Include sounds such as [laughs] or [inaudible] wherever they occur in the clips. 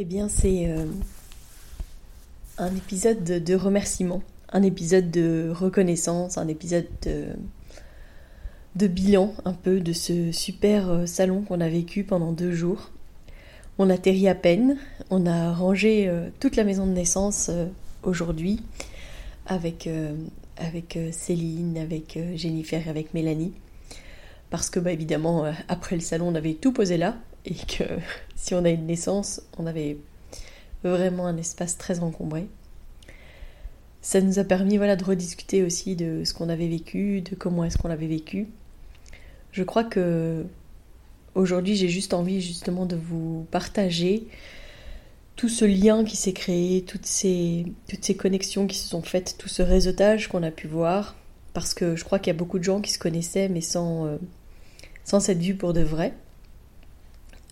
Eh bien, c'est euh, un épisode de, remerciement, un épisode de reconnaissance, un épisode de, bilan un peu de ce super euh, salon qu'on a vécu pendant deux jours. On atterrit à peine, on a rangé euh, toute la maison de naissance aujourd'hui avec, avec Céline, avec Jennifer avec Mélanie. Parce que, bah, évidemment, après le salon, on avait tout posé là et que [laughs] si on a une naissance, on avait vraiment un espace très encombré. Ça nous a permis voilà, de rediscuter aussi de ce qu'on avait vécu, de comment est-ce qu'on l'avait vécu. Je crois que aujourd'hui j'ai juste envie justement de vous partager tout ce lien qui s'est créé, toutes ces, toutes ces connexions qui se sont faites, tout ce réseautage qu'on a pu voir, parce que je crois qu'il y a beaucoup de gens qui se connaissaient mais sans, euh, sans cette vue pour de vrai.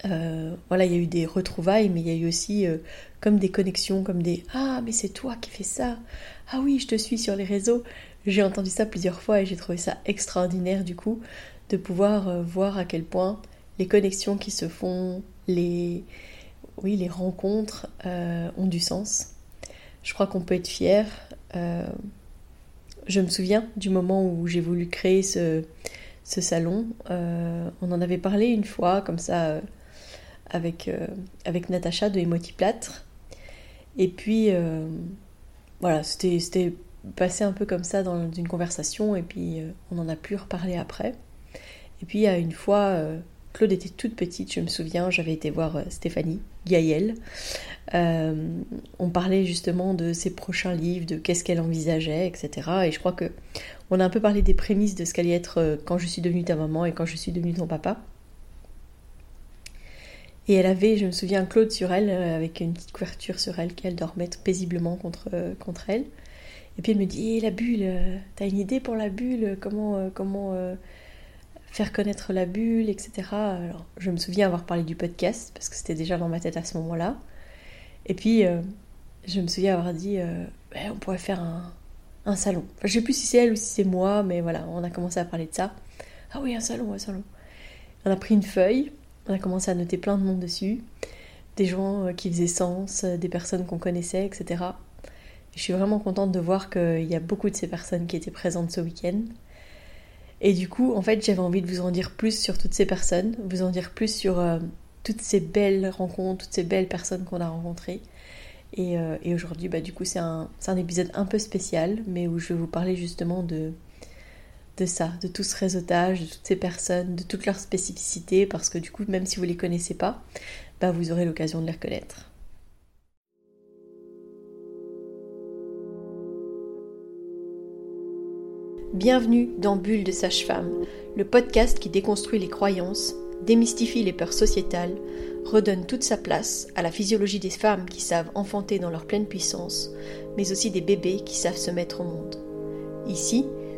Euh, voilà, il y a eu des retrouvailles, mais il y a eu aussi euh, comme des connexions, comme des Ah, mais c'est toi qui fais ça. Ah oui, je te suis sur les réseaux. J'ai entendu ça plusieurs fois et j'ai trouvé ça extraordinaire du coup de pouvoir euh, voir à quel point les connexions qui se font, les oui, les rencontres ont du sens. Je crois qu'on peut être fier. je me souviens du moment où j'ai voulu créer ce, ce salon. on en avait parlé une fois, comme ça, avec, euh, avec Natacha de Emotiplâtre. Et puis, euh, voilà, c'était passé un peu comme ça dans une conversation, et puis euh, on en a plus reparlé après. Et puis, à une fois, Claude était toute petite, je me souviens, j'avais été voir Stéphanie Gaël. on parlait justement de ses prochains livres, de qu'est-ce qu'elle envisageait, etc. Et je crois que on a un peu parlé des prémices de ce qu'allait être quand je suis devenue ta maman et quand je suis devenue ton papa. Et elle avait, je me souviens, Claude sur elle, euh, avec une petite couverture sur elle, qu'elle dormait paisiblement contre, euh, contre elle. Et puis elle me dit, eh, la bulle, euh, t'as une idée pour la bulle Comment, comment faire connaître la bulle, etc. Alors, je me souviens avoir parlé du podcast, parce que c'était déjà dans ma tête à ce moment-là. Et puis, je me souviens avoir dit, ben, on pourrait faire un, un salon. Enfin, je sais plus si c'est elle ou si c'est moi, mais voilà, on a commencé à parler de ça. Ah oui, un salon, un salon. On a pris une feuille, on a commencé à noter plein de monde dessus, des gens euh, qui faisaient sens, euh, des personnes qu'on connaissait, etc. je suis vraiment contente de voir qu'il y a beaucoup de ces personnes qui étaient présentes ce week-end. Et du coup, en fait, j'avais envie de vous en dire plus sur toutes ces personnes, vous en dire plus sur euh, toutes ces belles rencontres, toutes ces belles personnes qu'on a rencontrées. Et, aujourd'hui, bah, du coup, c'est un, un, épisode un peu spécial, mais où je vais vous parler justement de, de ça, de tout ce réseautage, de toutes ces personnes, de toutes leurs spécificités, parce que du coup, même si vous ne les connaissez pas, bah, vous aurez l'occasion de les reconnaître. Bienvenue dans Bulle de Sage-Femme, le podcast qui déconstruit les croyances, démystifie les peurs sociétales, redonne toute sa place à la physiologie des femmes qui savent enfanter dans leur pleine puissance, mais aussi des bébés qui savent se mettre au monde. Ici,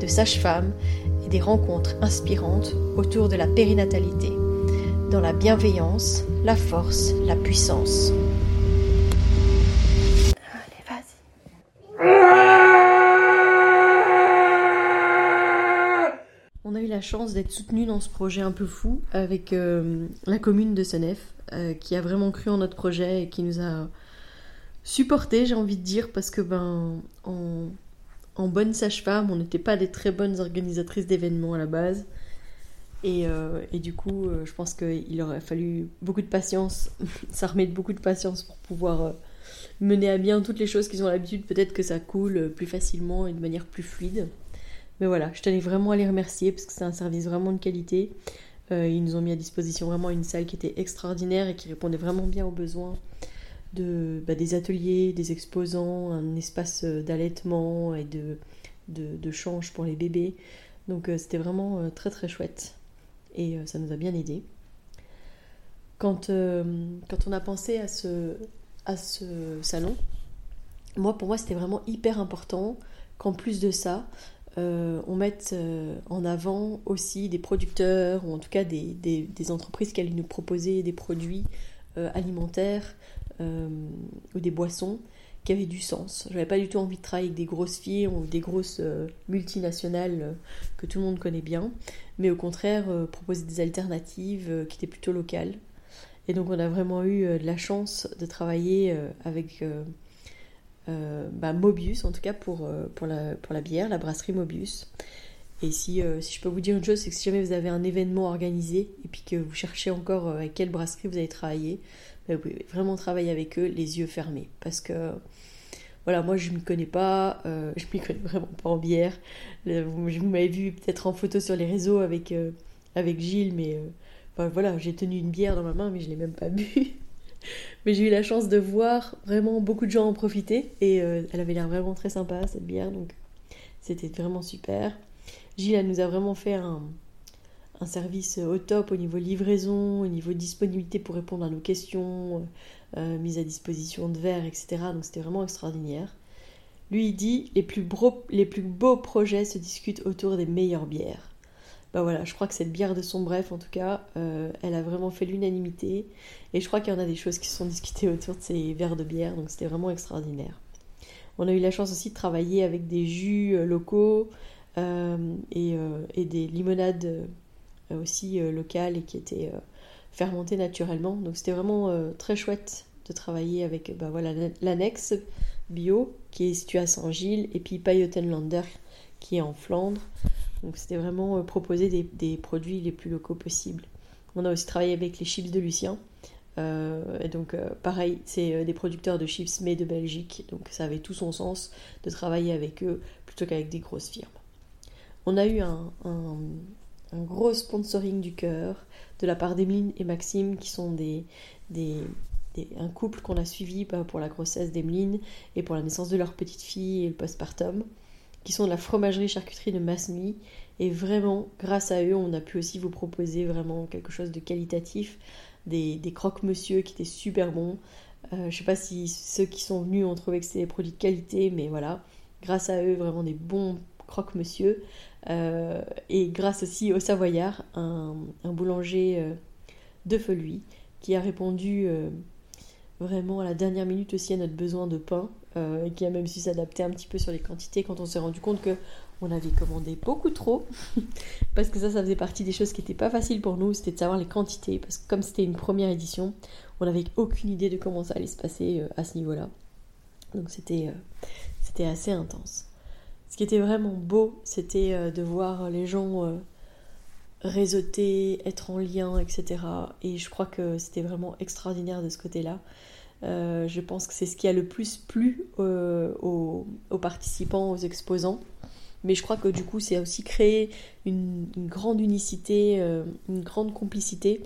de sages-femmes et des rencontres inspirantes autour de la périnatalité, dans la bienveillance, la force, la puissance. Allez, vas-y. On a eu la chance d'être soutenu dans ce projet un peu fou avec euh, la commune de Senef, euh, qui a vraiment cru en notre projet et qui nous a supporté, j'ai envie de dire, parce que ben, en, en bonne sage-femme, on n'était pas des très bonnes organisatrices d'événements à la base. Et, euh, du coup, euh, je pense qu'il aurait fallu beaucoup de patience, [laughs] s'armer de beaucoup de patience pour pouvoir euh, mener à bien toutes les choses qu'ils ont l'habitude. Peut-être que ça coule plus facilement et de manière plus fluide. Mais voilà, je tenais vraiment à les remercier parce que c'est un service vraiment de qualité. ils nous ont mis à disposition vraiment une salle qui était extraordinaire et qui répondait vraiment bien aux besoins bah, des ateliers, des exposants, un espace euh, d'allaitement et de, de, change pour les bébés. Donc euh, c'était vraiment euh, très très chouette et ça nous a bien aidé. quand, quand on a pensé à ce, à ce salon, moi, pour moi, c'était vraiment hyper important qu'en plus de ça, on mette en avant aussi des producteurs, ou en tout cas des, des, des entreprises qui allaient nous proposer des produits alimentaires ou des boissons qui avait du sens. J'avais pas du tout envie de travailler avec des grosses filles ou des grosses euh, multinationales euh, que tout le monde connaît bien, mais au contraire euh, proposer des alternatives qui étaient plutôt locales. Et donc on a vraiment eu la chance de travailler avec bah, Mobius, en tout cas pour, pour, la, pour la bière, la brasserie Mobius. Et si, si je peux vous dire une chose, c'est que si jamais vous avez un événement organisé et puis que vous cherchez encore avec quelle brasserie vous allez travailler, vous pouvez vraiment travailler avec eux les yeux fermés. Parce que, voilà, moi je m'y connais pas, euh, [laughs] je m'y connais vraiment pas en bière. Vous, m'avez vu peut-être en photo sur les réseaux avec, euh, avec Gilles, mais euh, voilà, j'ai tenu une bière dans ma main, mais je l'ai même pas [laughs] bu. mais j'ai eu la chance de voir vraiment beaucoup de gens en profiter et elle avait l'air vraiment très sympa cette bière, donc c'était vraiment super. Gilles, elle nous a vraiment fait un, un service au top au niveau livraison, au niveau disponibilité pour répondre à nos questions, euh, mise à disposition de verres, etc. Donc c'était vraiment extraordinaire. Lui, il dit les plus, beaux, les plus beaux projets se discutent autour des meilleures bières. Bah voilà, je crois que cette bière de son bref, en tout cas, euh, elle a vraiment fait l'unanimité. Et je crois qu'il y en a des choses qui se sont discutées autour de ces verres de bière, donc c'était vraiment extraordinaire. On a eu la chance aussi de travailler avec des jus euh, locaux et, des limonades euh, aussi euh, local et qui était euh, fermenté naturellement. Donc c'était vraiment très chouette de travailler avec bah, voilà, l'annexe bio qui est situé à Saint-Gilles et puis Payotenlander qui est en Flandre. Donc c'était vraiment proposer des, produits les plus locaux possibles. On a aussi travaillé avec les chips de Lucien. donc pareil, c'est des producteurs de chips mais de Belgique. Donc ça avait tout son sens de travailler avec eux plutôt qu'avec des grosses firmes. On a eu un gros sponsoring du cœur de la part d'Emeline et Maxime, qui sont des, un couple qu'on a suivi bah, pour la grossesse d'Emeline et pour la naissance de leur petite fille et le postpartum, qui sont de la fromagerie charcuterie de Masmy. Et vraiment, grâce à eux, on a pu aussi vous proposer vraiment quelque chose de qualitatif, des, des croque-monsieur qui étaient super bons. Euh, je sais pas si ceux qui sont venus ont trouvé que c'était des produits de qualité, mais voilà, grâce à eux, vraiment des bons croque-monsieur. Euh, et grâce aussi au Savoyard, un, boulanger euh, de Feluy, qui a répondu euh, vraiment à la dernière minute aussi à notre besoin de pain, et qui a même su s'adapter un petit peu sur les quantités quand on s'est rendu compte que on avait commandé beaucoup trop, [laughs] parce que ça, ça faisait partie des choses qui n'étaient pas faciles pour nous, c'était de savoir les quantités, parce que comme c'était une première édition, on n'avait aucune idée de comment ça allait se passer à ce niveau-là. Donc c'était c'était assez intense. Ce qui était vraiment beau, c'était euh, de voir les gens euh, réseauter, être en lien, etc. Et je crois que c'était vraiment extraordinaire de ce côté-là. Euh, je pense que c'est ce qui a le plus plu aux, participants, aux exposants. Mais je crois que du coup, c'est aussi créé une, grande unicité, une grande complicité.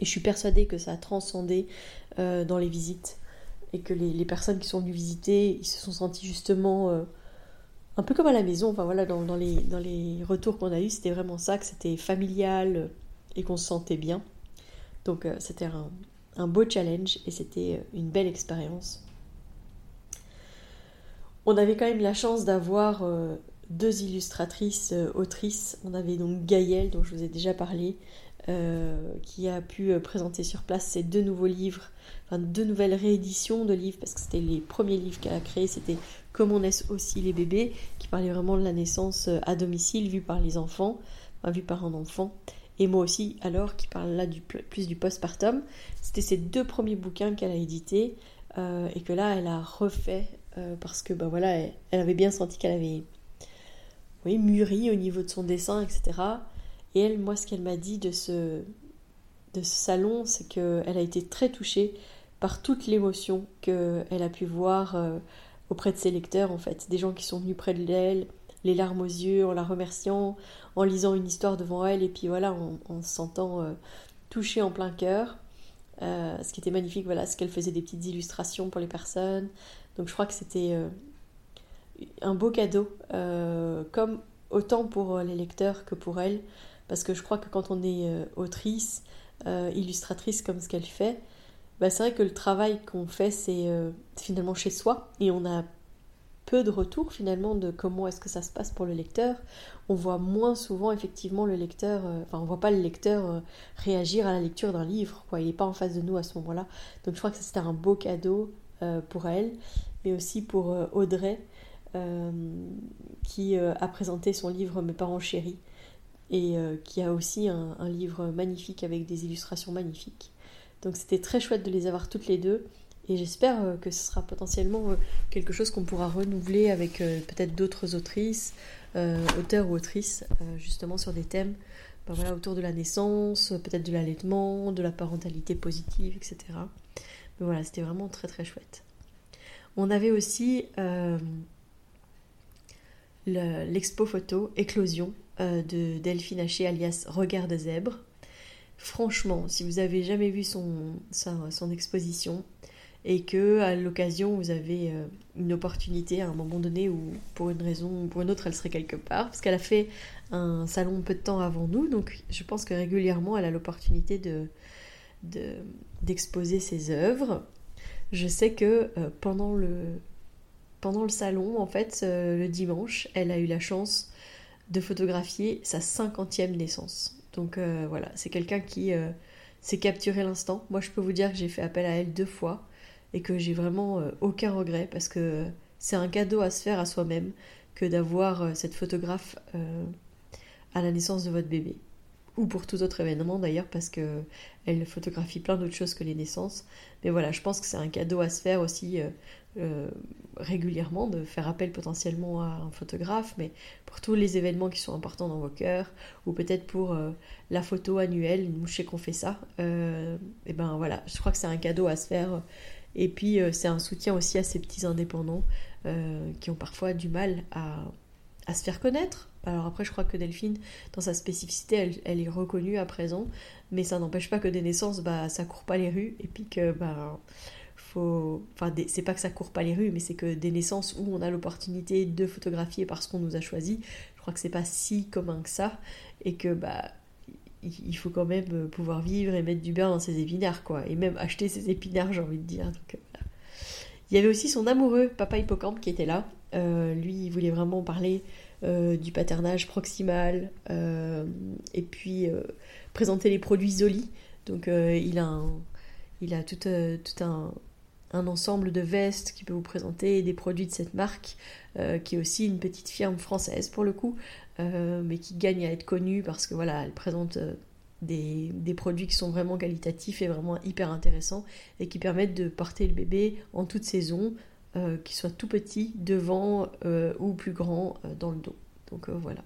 Et je suis persuadée que ça a transcendé dans les visites. Et que les, les, personnes qui sont venues visiter, ils se sont sentis justement un peu comme à la maison, enfin voilà, dans, les, dans les retours qu'on a eus, c'était vraiment ça, que c'était familial euh, et qu'on se sentait bien. Donc euh, c'était un, beau challenge et c'était euh, une belle expérience. On avait quand même la chance d'avoir deux illustratrices, autrices. On avait donc Gaëlle, dont je vous ai déjà parlé, qui a pu présenter sur place ses deux nouveaux livres, enfin deux nouvelles rééditions de livres, parce que c'était les premiers livres qu'elle a créés, c'était comme on naît aussi les bébés, qui parlait vraiment de la naissance euh, à domicile, vue par les enfants, enfin, vue par un enfant. Et moi aussi, alors, qui parle là du, plus du postpartum. C'était ses deux premiers bouquins qu'elle a édités, euh, et que là, elle a refait, euh, parce que, ben voilà, elle, avait bien senti qu'elle avait oui, mûri au niveau de son dessin, etc. Et elle, moi, ce qu'elle m'a dit de ce, de ce salon, c'est qu'elle a été très touchée par toute l'émotion qu'elle a pu voir auprès de ses lecteurs en fait, des gens qui sont venus près d'elle, les larmes aux yeux, en la remerciant, en lisant une histoire devant elle, et puis voilà, en, se sentant euh, touchée en plein cœur. Euh, ce qui était magnifique, voilà, ce qu'elle faisait des petites illustrations pour les personnes. Donc je crois que c'était euh, un beau cadeau, comme autant pour les lecteurs que pour elle, parce que je crois que quand on est autrice, illustratrice comme ce qu'elle fait, bah, c'est vrai que le travail qu'on fait, c'est finalement chez soi et on a peu de retour finalement de comment est-ce que ça se passe pour le lecteur. On voit moins souvent effectivement le lecteur, euh, enfin on voit pas le lecteur euh, réagir à la lecture d'un livre. Il n'est pas en face de nous à ce moment-là. Donc je crois que c'était un beau cadeau euh, pour elle, mais aussi pour Audrey qui a présenté son livre Mes parents chéris et qui a aussi un livre magnifique avec des illustrations magnifiques. Donc c'était très chouette de les avoir toutes les deux. Et j'espère euh, que ce sera potentiellement euh, quelque chose qu'on pourra renouveler avec euh, peut-être d'autres autrices, auteurs ou autrices, justement sur des thèmes ben voilà, autour de la naissance, peut-être de l'allaitement, de la parentalité positive, etc. Mais voilà, c'était vraiment très très chouette. On avait aussi l'expo photo Éclosion de Delphine Haché alias Regard de zèbre. Franchement, si vous avez jamais vu son, exposition, et que à l'occasion vous avez euh, une opportunité à un moment donné ou pour une raison ou pour une autre elle serait quelque part parce qu'elle a fait un salon peu de temps avant nous donc je pense que régulièrement elle a l'opportunité de d'exposer ses œuvres. Je sais que euh, pendant le salon en fait euh, le dimanche elle a eu la chance de photographier sa cinquantième naissance donc voilà c'est quelqu'un qui s'est capturé l'instant. Moi je peux vous dire que j'ai fait appel à elle deux fois et que j'ai vraiment euh, aucun regret parce que c'est un cadeau à se faire à soi-même que d'avoir euh, cette photographe euh, à la naissance de votre bébé ou pour tout autre événement d'ailleurs parce que elle photographie plein d'autres choses que les naissances. Mais voilà je pense que c'est un cadeau à se faire aussi régulièrement de faire appel potentiellement à un photographe mais pour tous les événements qui sont importants dans vos cœurs ou peut-être pour la photo annuelle nous je sais qu'on fait ça et ben voilà je crois que c'est un cadeau à se faire. Et puis euh, c'est un soutien aussi à ces petits indépendants euh, qui ont parfois du mal à, se faire connaître. Alors après, je crois que Delphine, dans sa spécificité, elle, est reconnue à présent, mais ça n'empêche pas que des naissances, bah, ça court pas les rues, et puis que, bah, faut... Enfin, c'est pas que ça court pas les rues, mais c'est que des naissances où on a l'opportunité de photographier parce qu'on nous a choisi, je crois que c'est pas si commun que ça, et que, bah, il faut quand même pouvoir vivre et mettre du beurre dans ses épinards, quoi. Et même acheter ses épinards, j'ai envie de dire. Euh, Il y avait aussi son amoureux, Papa Hippocampe, qui était là. Euh, lui, il voulait vraiment parler du paternage proximal et puis présenter les produits Zoli. Donc, il a, tout, un, ensemble de vestes qui peut vous présenter des produits de cette marque, qui est aussi une petite firme française pour le coup, euh, mais qui gagne à être connue parce que voilà, elle présente euh, des, produits qui sont vraiment qualitatifs et vraiment hyper intéressants et qui permettent de porter le bébé en toute saison, euh, qu'il soit tout petit, devant ou plus grand dans le dos. Donc voilà.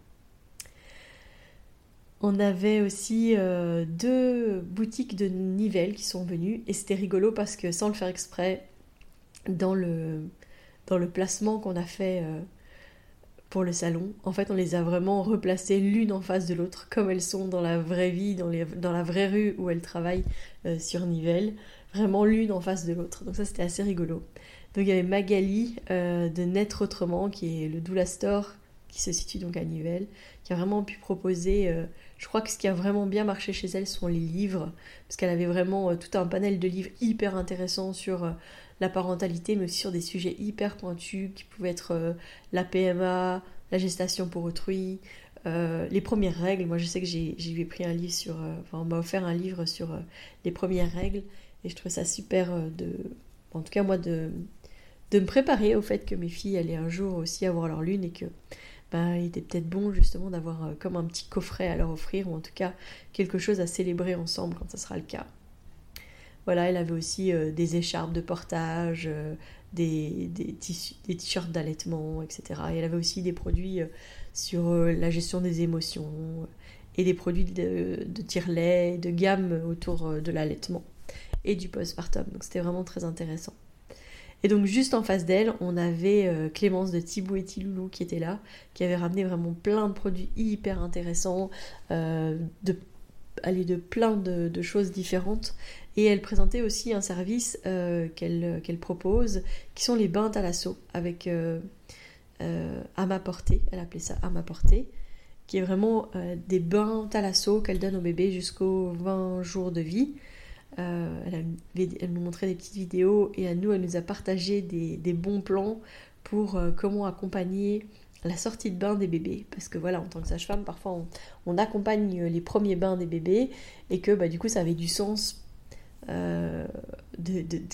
On avait aussi deux boutiques de Nivelles qui sont venues et c'était rigolo parce que sans le faire exprès, dans le placement qu'on a fait pour le salon. En fait, on les a vraiment replacées l'une en face de l'autre, comme elles sont dans la vraie vie, dans, les, dans la vraie rue où elles travaillent euh, sur Nivelles. Vraiment l'une en face de l'autre. Donc ça, c'était assez rigolo. Donc il y avait Magali euh, de Naître Autrement, qui est le Doula Store, qui se situe donc à Nivelles, qui a vraiment pu proposer... Euh, je crois que ce qui a vraiment bien marché chez elle sont les livres, parce qu'elle avait vraiment tout un panel de livres hyper intéressants sur la parentalité, mais aussi sur des sujets hyper pointus qui pouvaient être euh, la PMA, la gestation pour autrui, euh, les premières règles. Moi, je sais que j'ai pris un livre sur, euh, enfin, on m'a offert un livre sur les premières règles, et je trouvais ça super de, en tout cas moi, de, de me préparer au fait que mes filles allaient un jour aussi avoir leur lune et que ben, il était peut-être bon justement d'avoir comme un petit coffret à leur offrir, ou en tout cas quelque chose à célébrer ensemble quand ça sera le cas. Voilà, elle avait aussi euh, des écharpes de portage, euh, des, des t-shirts d'allaitement, etc. Et elle avait aussi des produits euh, sur la gestion des émotions et des produits de, de tire-lait, de gamme autour de l'allaitement et du postpartum. Donc c'était vraiment très intéressant. Et donc juste en face d'elle, on avait Clémence de Thibaut et Tiloulou qui était là, qui avait ramené vraiment plein de produits hyper intéressants, de aller de plein de, choses différentes. Et elle présentait aussi un service euh, qu'elle propose, qui sont les bains à avec euh, euh, à ma portée, elle appelait ça à ma portée. qui est vraiment des bains thalasso qu'elle donne au bébé jusqu'aux 20 jours de vie. elle, elle, nous montrait des petites vidéos et à nous, elle nous a partagé des bons plans pour comment accompagner la sortie de bain des bébés. Parce que voilà, en tant que sage-femme, parfois on, accompagne les premiers bains des bébés et que bah, du coup ça avait du sens euh,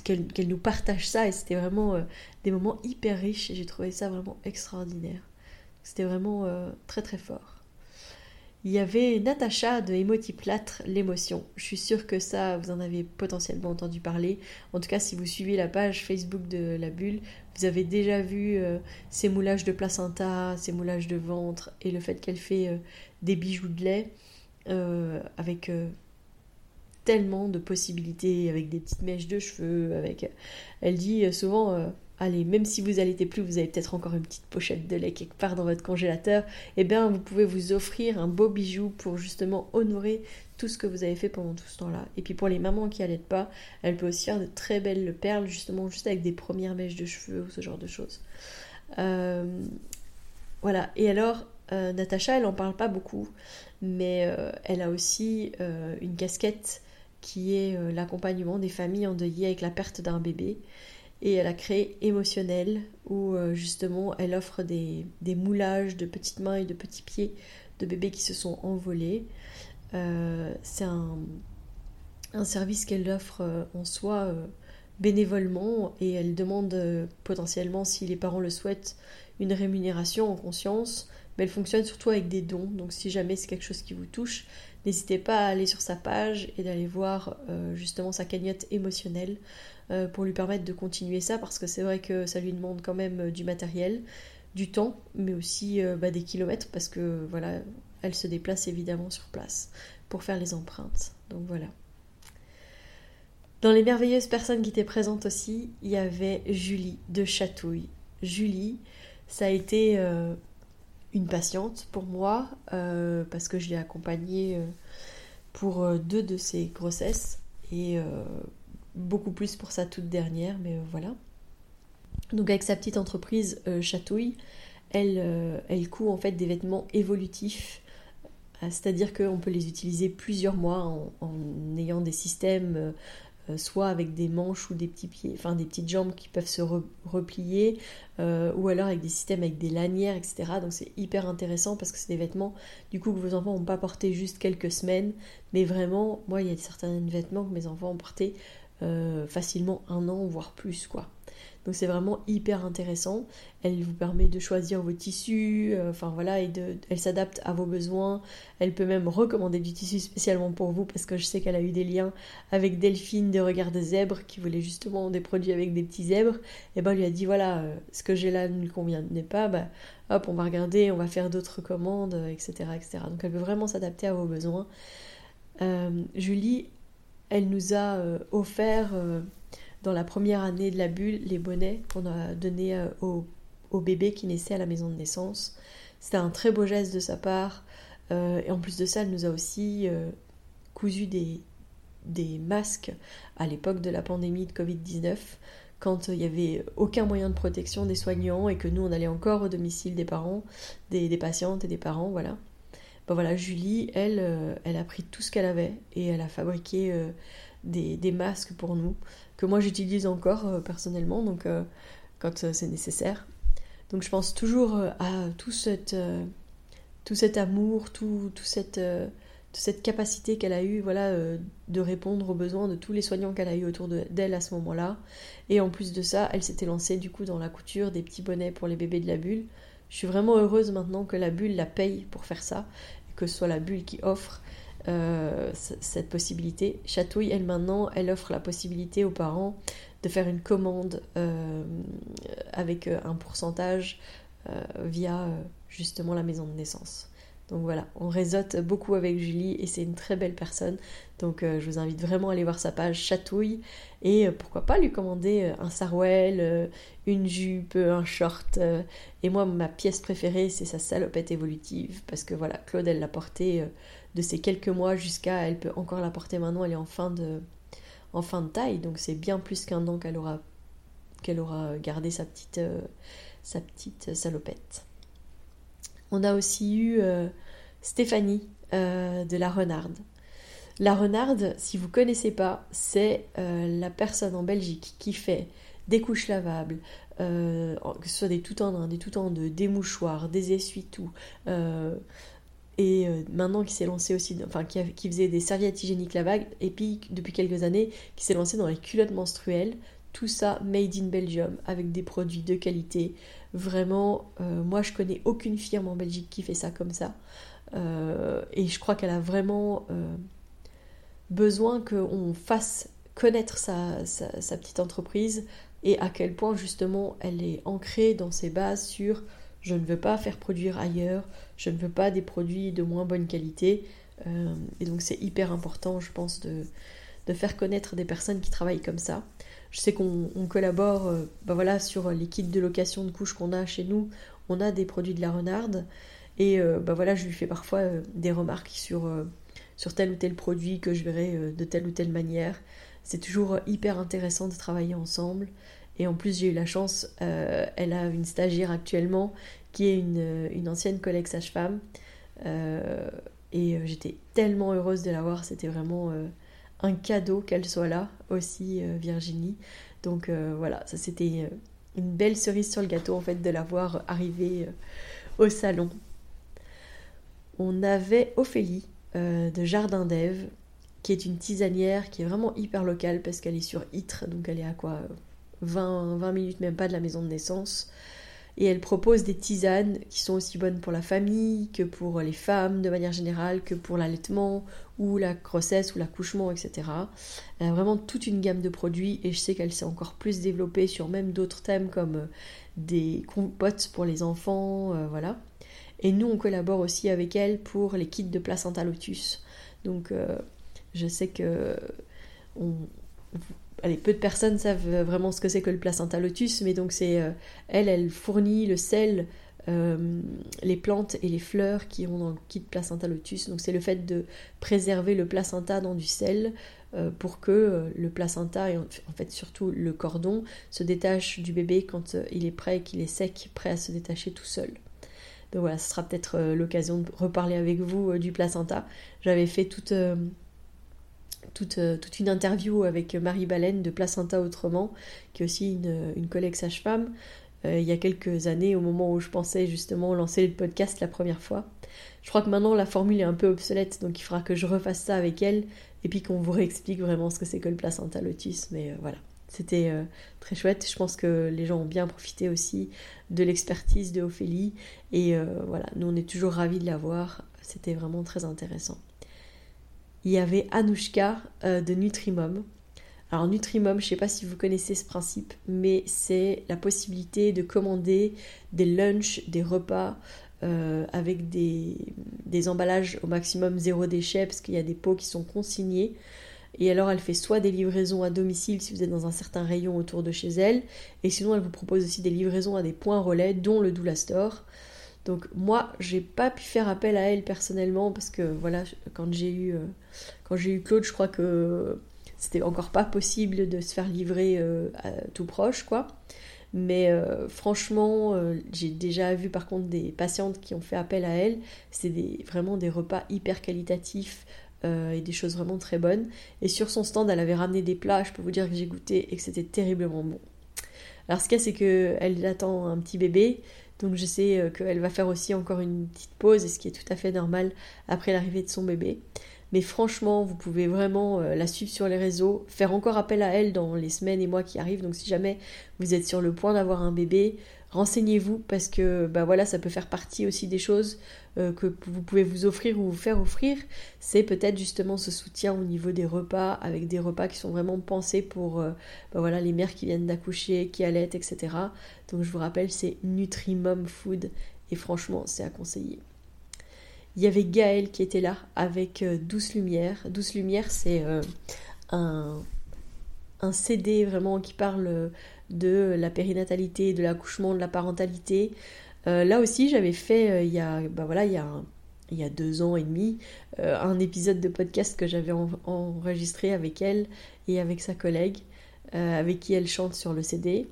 qu'elle, nous partage ça. Et c'était vraiment euh, des moments hyper riches et j'ai trouvé ça vraiment extraordinaire. C'était vraiment euh, très très fort. Il y avait Natacha de Émotiplâtre, l'émotion. Je suis sûre que ça, vous en avez potentiellement entendu parler. En tout cas, si vous suivez la page Facebook de la bulle, vous avez déjà vu euh, ces moulages de placenta, ces moulages de ventre et le fait qu'elle fait euh, des bijoux de lait euh, avec tellement de possibilités, avec des petites mèches de cheveux, avec... Elle dit souvent allez, même si vous n'allaitez plus, vous avez peut-être encore une petite pochette de lait quelque part dans votre congélateur, eh bien, vous pouvez vous offrir un beau bijou pour justement honorer tout ce que vous avez fait pendant tout ce temps-là. Et puis pour les mamans qui n'allaitent pas, elle peut aussi faire de très belles perles, justement, juste avec des premières mèches de cheveux ou ce genre de choses. Euh, voilà. Et alors, euh, Natacha, elle n'en parle pas beaucoup, mais euh, elle a aussi une casquette qui est l'accompagnement des familles endeuillées avec la perte d'un bébé et elle a créé Émotionnel où euh, justement elle offre des, moulages de petites mains et de petits pieds de bébés qui se sont envolés. Euh, c'est un, service qu'elle offre euh, en soi bénévolement et elle demande potentiellement, si les parents le souhaitent, une rémunération en conscience, mais elle fonctionne surtout avec des dons. Donc si jamais c'est quelque chose qui vous touche, n'hésitez pas à aller sur sa page et d'aller voir justement sa cagnotte émotionnelle. Euh, pour lui permettre de continuer ça parce que c'est vrai que ça lui demande quand même euh, du matériel, du temps, mais aussi euh, bah, des kilomètres parce que voilà, elle se déplace évidemment sur place pour faire les empreintes. Donc voilà. Dans les merveilleuses personnes qui étaient présentes aussi, il y avait Julie de Chatouille. Julie, ça a été une patiente pour moi parce que je l'ai accompagnée pour deux de ses grossesses et beaucoup plus pour sa toute dernière, mais euh, voilà. Donc avec sa petite entreprise euh, Chatouille, elle, euh, elle coud en fait des vêtements évolutifs, c'est-à-dire qu'on peut les utiliser plusieurs mois en, ayant des systèmes soit avec des manches ou des petits pieds, enfin des petites jambes qui peuvent se replier, ou alors avec des systèmes avec des lanières, etc. Donc c'est hyper intéressant parce que c'est des vêtements du coup que vos enfants n'ont pas porté juste quelques semaines, mais vraiment, moi il y a certains vêtements que mes enfants ont porté euh, facilement un an, voire plus, quoi. Donc c'est vraiment hyper intéressant. Elle vous permet de choisir vos tissus, euh, enfin voilà, et de, elle s'adapte à vos besoins. Elle peut même recommander du tissu spécialement pour vous parce que je sais qu'elle a eu des liens avec Delphine de Regard de Zèbre qui voulait justement des produits avec des petits zèbres. Et ben lui a dit voilà, euh, ce que j'ai là ne lui convient pas, bah, hop, on va regarder, on va faire d'autres commandes, etc., etc. Donc elle peut vraiment s'adapter à vos besoins. Julie elle nous a euh, offert euh, dans la première année de la bulle les bonnets qu'on a donnés euh, au, bébé qui naissait à la maison de naissance. C'était un très beau geste de sa part. et en plus de ça, elle nous a aussi cousu des, des masques à l'époque de la pandémie de Covid-19 quand il n'y avait aucun moyen de protection des soignants et que nous on allait encore au domicile des parents, des, des patientes et des parents, voilà. Ben voilà, Julie, elle, euh, elle a pris tout ce qu'elle avait et elle a fabriqué euh, des, masques pour nous, que moi j'utilise encore euh, personnellement, donc quand c'est nécessaire. Donc je pense toujours à tout, cet amour, tout, tout cette, cette capacité qu'elle a eue voilà, de répondre aux besoins de tous les soignants qu'elle a eu autour d'elle à ce moment-là. Et en plus de ça, elle s'était lancée du coup dans la couture des petits bonnets pour les bébés de la bulle. Je suis vraiment heureuse maintenant que la bulle la paye pour faire ça que ce soit la bulle qui offre euh, cette possibilité. Chatouille, elle maintenant, elle offre la possibilité aux parents de faire une commande euh, avec euh, un pourcentage via justement la maison de naissance. Donc voilà, on réseaute beaucoup avec Julie et c'est une très belle personne. Donc je vous invite vraiment à aller voir sa page Chatouille et pourquoi pas lui commander un sarouel, une jupe, un short. et moi, ma pièce préférée, c'est sa salopette évolutive parce que voilà, Claude, elle l'a portée de ces quelques mois jusqu'à, elle peut encore la porter maintenant, elle est en fin de, en de taille, donc c'est bien plus qu'un an qu'elle aura, qu'elle aura gardé sa petite, sa petite salopette. On a aussi eu Stéphanie de la Renarde. La Renarde, si vous connaissez pas, c'est la personne en Belgique qui fait des couches lavables, que ce soit des tout en un, des tout en deux, des mouchoirs, des essuie-tout, et euh, maintenant qui s'est lancé aussi, enfin qui, faisait des serviettes hygiéniques lavables, et puis depuis quelques années qui s'est lancé dans les culottes menstruelles, tout ça made in Belgium avec des produits de qualité. Vraiment, euh, moi je connais aucune firme en Belgique qui fait ça comme ça, euh, et je crois qu'elle a vraiment besoin qu'on fasse connaître sa, petite entreprise et à quel point justement elle est ancrée dans ses bases sur je ne veux pas faire produire ailleurs, je ne veux pas des produits de moins bonne qualité. Euh, et donc c'est hyper important, je pense, de, faire connaître des personnes qui travaillent comme ça. Je sais qu'on collabore euh, bah voilà, sur les kits de location de couches qu'on a chez nous. On a des produits de la renarde. Et euh, bah voilà, je lui fais parfois des remarques sur, sur tel ou tel produit que je verrai de telle ou telle manière. C'est toujours hyper intéressant de travailler ensemble. Et en plus, j'ai eu la chance, euh, elle a une stagiaire actuellement qui est une, ancienne collègue sage-femme. Euh, et euh, j'étais tellement heureuse de la voir, c'était vraiment cadeau qu'elle soit là aussi, Virginie. Donc voilà, ça c'était une belle cerise sur le gâteau en fait de la voir arriver au salon. On avait Ophélie de Jardin d'Ève, qui est une tisanière qui est vraiment hyper locale parce qu'elle est sur Ytre, donc elle est à quoi 20, 20 minutes même pas de la maison de naissance. Et elle propose des tisanes qui sont aussi bonnes pour la famille que pour les femmes de manière générale, que pour l'allaitement ou la grossesse ou l'accouchement, etc. Elle a vraiment toute une gamme de produits et je sais qu'elle s'est encore plus développée sur même d'autres thèmes comme euh, des compotes pour les enfants, euh, voilà. Et nous, on collabore aussi avec elle pour les kits de placenta lotus. Donc, euh, je sais que on, peu de personnes savent vraiment ce que c'est que le placenta lotus, mais donc c'est euh, elle, elle fournit le sel, euh, les plantes et les fleurs qui ont dans le kit placenta lotus. Donc c'est le fait de préserver le placenta dans du sel euh, pour que le placenta et en fait surtout le cordon se détache du bébé quand il est prêt, qu'il est sec, prêt à se détacher tout seul. Donc voilà, ce sera peut-être l'occasion de reparler avec vous du placenta. J'avais fait toute euh, toute, une interview avec Marie Baleine de Placenta Autrement, qui est aussi une, collègue sage-femme, euh, il y a quelques années, au moment où je pensais justement lancer le podcast la première fois. Je crois que maintenant la formule est un peu obsolète, donc il faudra que je refasse ça avec elle et puis qu'on vous réexplique vraiment ce que c'est que le placenta lotus. Mais euh, voilà, c'était très chouette. Je pense que les gens ont bien profité aussi de l'expertise de Ophélie et voilà, nous on est toujours ravis de la voir. C'était vraiment très intéressant il y avait Anouchka euh, de Nutrimum. Alors Nutrimum, je ne sais pas si vous connaissez ce principe, mais c'est la possibilité de commander des lunchs, des repas euh, avec des, emballages au maximum zéro déchet, parce qu'il y a des pots qui sont consignés. Et alors elle fait soit des livraisons à domicile si vous êtes dans un certain rayon autour de chez elle, et sinon elle vous propose aussi des livraisons à des points relais, dont le Doula Store. Donc moi, j'ai pas pu faire appel à elle personnellement parce que voilà, quand j'ai eu euh, quand j'ai eu Claude, je crois que c'était encore pas possible de se faire livrer euh, tout proche quoi. Mais euh, franchement, j'ai déjà vu par contre des patientes qui ont fait appel à elle. C'est vraiment des repas hyper qualitatifs et des choses vraiment très bonnes. Et sur son stand, elle avait ramené des plats. Je peux vous dire que j'ai goûté et que c'était terriblement bon. Alors ce qu'il y a, c'est qu'elle attend un petit bébé. Donc je sais euh, qu'elle va faire aussi encore une petite pause, ce qui est tout à fait normal après l'arrivée de son bébé. Mais franchement, vous pouvez vraiment euh, la suivre sur les réseaux, faire encore appel à elle dans les semaines et mois qui arrivent. Donc si jamais vous êtes sur le point d'avoir un bébé, renseignez-vous parce que bah voilà, ça peut faire partie aussi des choses euh, que vous pouvez vous offrir ou vous faire offrir. C'est peut-être justement ce soutien au niveau des repas, avec des repas qui sont vraiment pensés pour bah voilà, les mères qui viennent d'accoucher, qui allaitent, etc. Donc je vous rappelle, c'est Nutrimum Food et franchement, c'est à conseiller. Il y avait Gaël qui était là avec euh, Douce Lumière. Douce Lumière, c'est euh, un, CD vraiment qui parle de la périnatalité, de l'accouchement, de la parentalité. Euh, là aussi, j'avais fait il y a, bah voilà, il y a, deux ans et demi un épisode de podcast que j'avais enregistré avec elle et avec sa collègue, avec qui elle chante sur le CD.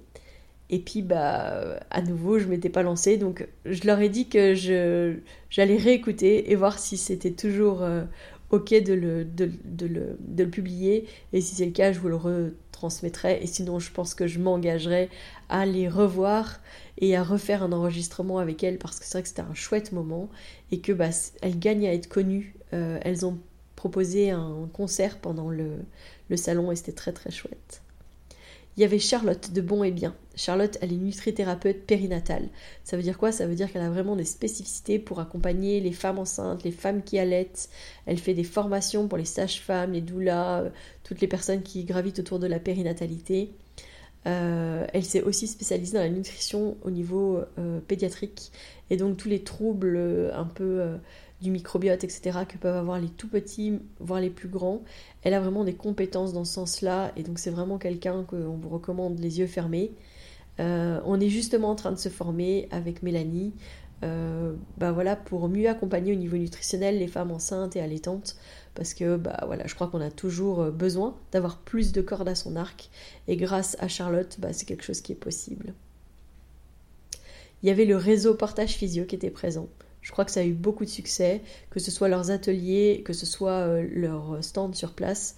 Et puis, bah, à nouveau, je m'étais pas lancée. Donc, je leur ai dit que je, j'allais réécouter et voir si c'était toujours euh, OK de le, de, le, de le publier. Et si c'est le cas, je vous le retransmettrai. Et sinon, je pense que je m'engagerai à les revoir et à refaire un enregistrement avec elles parce que c'est vrai que c'était un chouette moment et que bah, elles gagnent à être connues. Euh, elles ont proposé un concert pendant le, le salon et c'était très très chouette. Il y avait Charlotte de Bon et Bien. Charlotte, elle est nutrithérapeute périnatale. Ça veut dire quoi? Ça veut dire qu'elle a vraiment des spécificités pour accompagner les femmes enceintes, les femmes qui allaitent. Elle fait des formations pour les sages-femmes, les doulas, euh, toutes les personnes qui gravitent autour de la périnatalité. Euh, elle s'est aussi spécialisée dans la nutrition au niveau euh, pédiatrique et donc tous les troubles un peu du microbiote, etc., que peuvent avoir les tout petits, voire les plus grands. Elle a vraiment des compétences dans ce sens-là, et donc c'est vraiment quelqu'un qu'on vous recommande les yeux fermés. Euh, on est justement en train de se former avec Mélanie, euh, bah voilà, pour mieux accompagner au niveau nutritionnel les femmes enceintes et allaitantes, parce que bah voilà, je crois qu'on a toujours euh, besoin d'avoir plus de cordes à son arc, et grâce à Charlotte, bah, c'est quelque chose qui est possible. Il y avait le réseau Portage Physio qui était présent. Je crois que ça a eu beaucoup de succès, que ce soit leurs ateliers, que ce soit euh, leur stand sur place.